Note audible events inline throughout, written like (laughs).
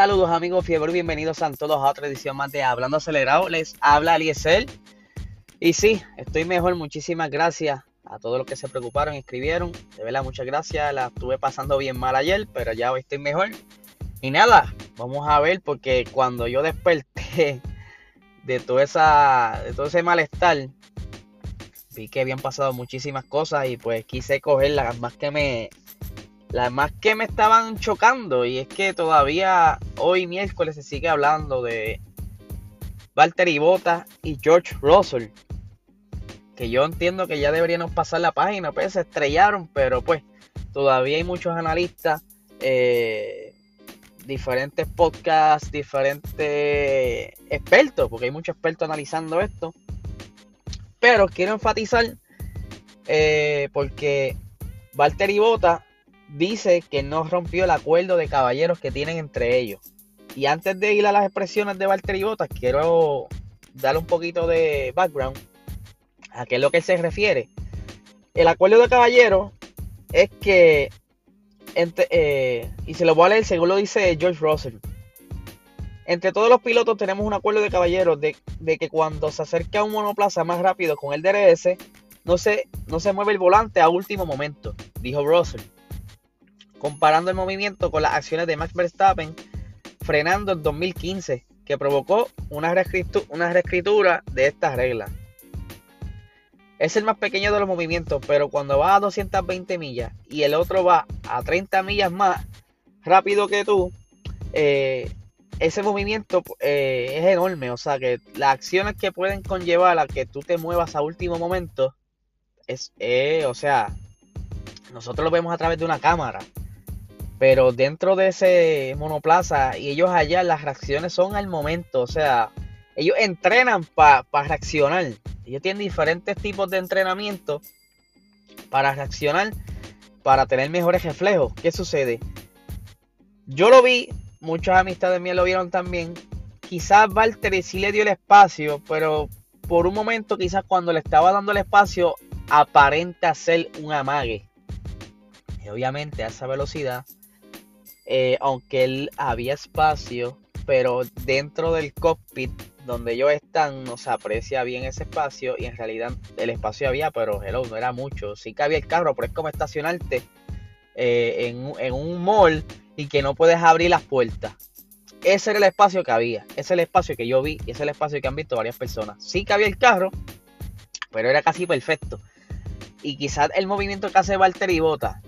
Saludos amigos fiebre, bienvenidos a todos a otra edición más de Hablando Acelerado. Les habla Aliesel. Y sí, estoy mejor, muchísimas gracias a todos los que se preocuparon y escribieron. De verdad, muchas gracias. La estuve pasando bien mal ayer, pero ya hoy estoy mejor. Y nada, vamos a ver porque cuando yo desperté (laughs) de, toda esa, de todo ese malestar, vi que habían pasado muchísimas cosas y pues quise coger las más que me las más que me estaban chocando y es que todavía hoy miércoles se sigue hablando de Valtteri Bottas y George Russell que yo entiendo que ya deberíamos pasar la página pues se estrellaron pero pues todavía hay muchos analistas eh, diferentes podcasts diferentes expertos porque hay muchos expertos analizando esto pero quiero enfatizar eh, porque Valtteri Bottas dice que no rompió el acuerdo de caballeros que tienen entre ellos. Y antes de ir a las expresiones de Valtteri Bottas, quiero darle un poquito de background a qué es lo que se refiere. El acuerdo de caballeros es que, eh, y se lo voy a leer según lo dice George Russell, entre todos los pilotos tenemos un acuerdo de caballeros de, que cuando se acerca a un monoplaza más rápido con el DRS, no se, no se mueve el volante a último momento, dijo Russell comparando el movimiento con las acciones de Max Verstappen frenando en 2015, que provocó una, reescritura, de estas reglas. Es el más pequeño de los movimientos, pero cuando va a 220 millas y el otro va a 30 millas más rápido que tú, eh, ese movimiento eh, es enorme. O sea que las acciones que pueden conllevar a que tú te muevas a último momento, es, eh, o sea, nosotros lo vemos a través de una cámara. Pero dentro de ese monoplaza y ellos allá, las reacciones son al momento. O sea, ellos entrenan para reaccionar. Ellos tienen diferentes tipos de entrenamiento para reaccionar, para tener mejores reflejos. ¿Qué sucede? Yo lo vi, muchas amistades mías lo vieron también. Quizás Valtteri sí le dio el espacio, pero por un momento, quizás cuando le estaba dando el espacio, aparenta ser un amague. Y obviamente a esa velocidad eh, aunque él había espacio, pero dentro del cockpit donde ellos están no se aprecia bien ese espacio y en realidad el espacio había, pero hello, no era mucho. Sí que había el carro, pero es como estacionarte eh, en, un mall y que no puedes abrir las puertas. Ese era el espacio que había, ese es el espacio que yo vi y ese es el espacio que han visto varias personas. Sí que había el carro, pero era casi perfecto. Y quizás el movimiento que hace Valtteri Bota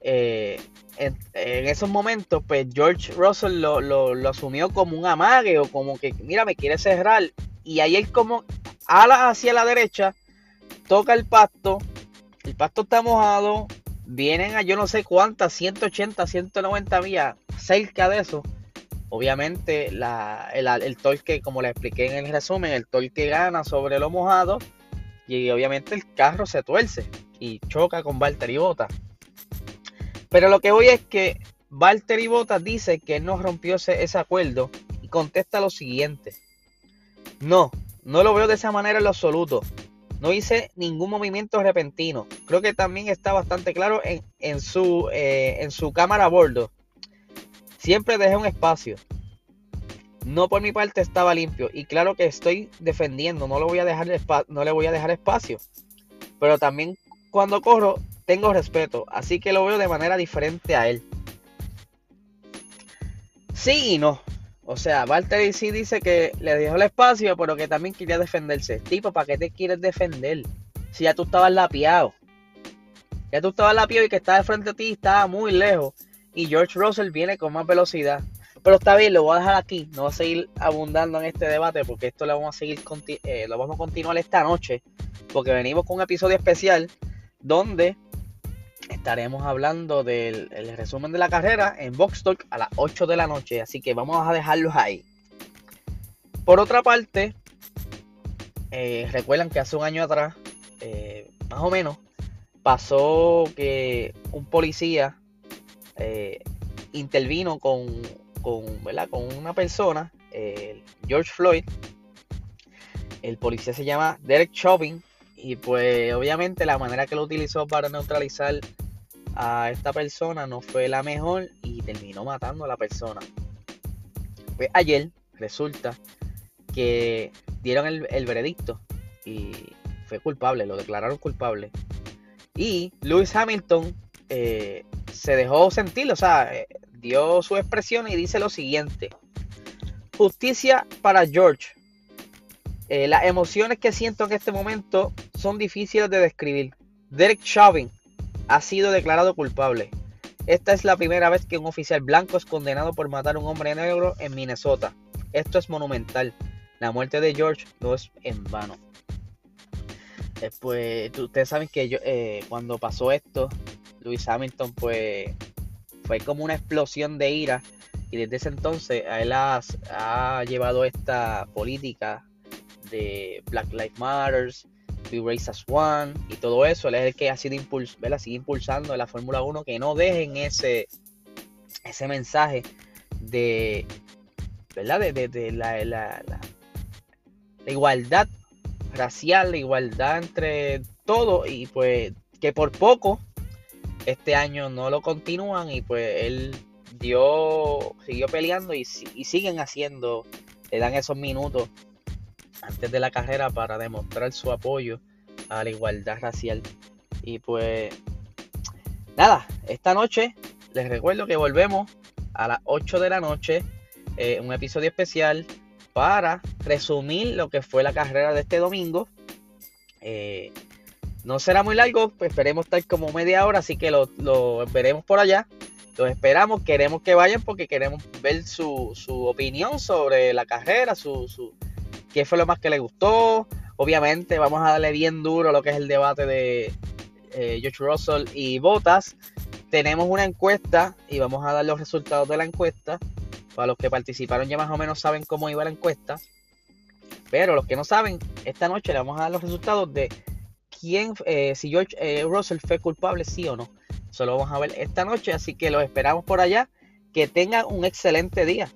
eh, en, esos momentos, pues George Russell lo, asumió como un amague o como que, mira, me quiere cerrar. Y ahí él como ala hacia la derecha, toca el pasto, el pasto está mojado, vienen a yo no sé cuántas, 180, 190 millas, cerca de eso. Obviamente el, el torque, como le expliqué en el resumen, el torque gana sobre lo mojado y obviamente el carro se tuerce y choca con Valtteri Bota. Pero lo que voy es que Valtteri Bottas dice que no rompió ese, acuerdo y contesta lo siguiente. No, no lo veo de esa manera en lo absoluto. No hice ningún movimiento repentino. Creo que también está bastante claro en, su, eh, en su cámara a bordo. Siempre dejé un espacio. No por mi parte estaba limpio. Y claro que estoy defendiendo. No, lo voy a dejar no le voy a dejar espacio. Pero también cuando corro tengo respeto, así que lo veo de manera diferente a él. Sí y no. O sea, Valtteri sí dice que le dejó el espacio, pero que también quería defenderse. Tipo, ¿para qué te quieres defender? Si ya tú estabas lapiado. Ya tú estabas lapiado y que estaba de frente a ti estaba muy lejos. Y George Russell viene con más velocidad. Pero está bien, lo voy a dejar aquí. No voy a seguir abundando en este debate porque esto lo vamos a seguir eh, lo vamos a continuar esta noche. Porque venimos con un episodio especial donde estaremos hablando del resumen de la carrera en Box Talk a las 8 de la noche, así que vamos a dejarlos ahí. Por otra parte, eh, recuerdan que hace un año atrás, eh, más o menos, pasó que un policía eh, intervino con, con, con una persona, George Floyd. El policía se llama Derek Chauvin. Y pues obviamente la manera que lo utilizó para neutralizar a esta persona no fue la mejor y terminó matando a la persona. Pues ayer resulta que dieron el, veredicto y fue culpable, lo declararon culpable. Y Lewis Hamilton eh, se dejó sentir, o sea, eh, dio su expresión y dice lo siguiente. Justicia para George. Eh, las emociones que siento en este momento son difíciles de describir. Derek Chauvin ha sido declarado culpable. Esta es la primera vez que un oficial blanco es condenado por matar a un hombre negro en Minnesota. Esto es monumental. La muerte de George no es en vano. Pues ustedes saben que yo, eh, cuando pasó esto, Lewis Hamilton pues fue como una explosión de ira y desde ese entonces a él ha, llevado esta política de Black Lives Matter, We Race as One y todo eso. Él es el que ha sido impuls sigue impulsando la Fórmula 1 que no dejen ese, ese mensaje de, ¿verdad? De, la, la, igualdad racial, la igualdad entre todo y pues que por poco este año no lo continúan y pues él dio, siguió peleando y, y siguen haciendo, le dan esos minutos antes de la carrera para demostrar su apoyo a la igualdad racial. Y pues nada, esta noche les recuerdo que volvemos a las 8 de la noche, eh, un episodio especial para resumir lo que fue la carrera de este domingo. Eh, no será muy largo, esperemos estar como media hora, así que lo, lo veremos por allá. Los esperamos, queremos que vayan porque queremos ver su, su opinión sobre la carrera, su, su, qué fue lo más que le gustó. Obviamente vamos a darle bien duro lo que es el debate de eh, George Russell y Bottas. Tenemos una encuesta y vamos a dar los resultados de la encuesta. Para los que participaron ya más o menos saben cómo iba la encuesta. Pero los que no saben, esta noche le vamos a dar los resultados de quién, eh, si George eh, Russell fue culpable, sí o no. Eso lo vamos a ver esta noche, así que los esperamos por allá. Que tengan un excelente día.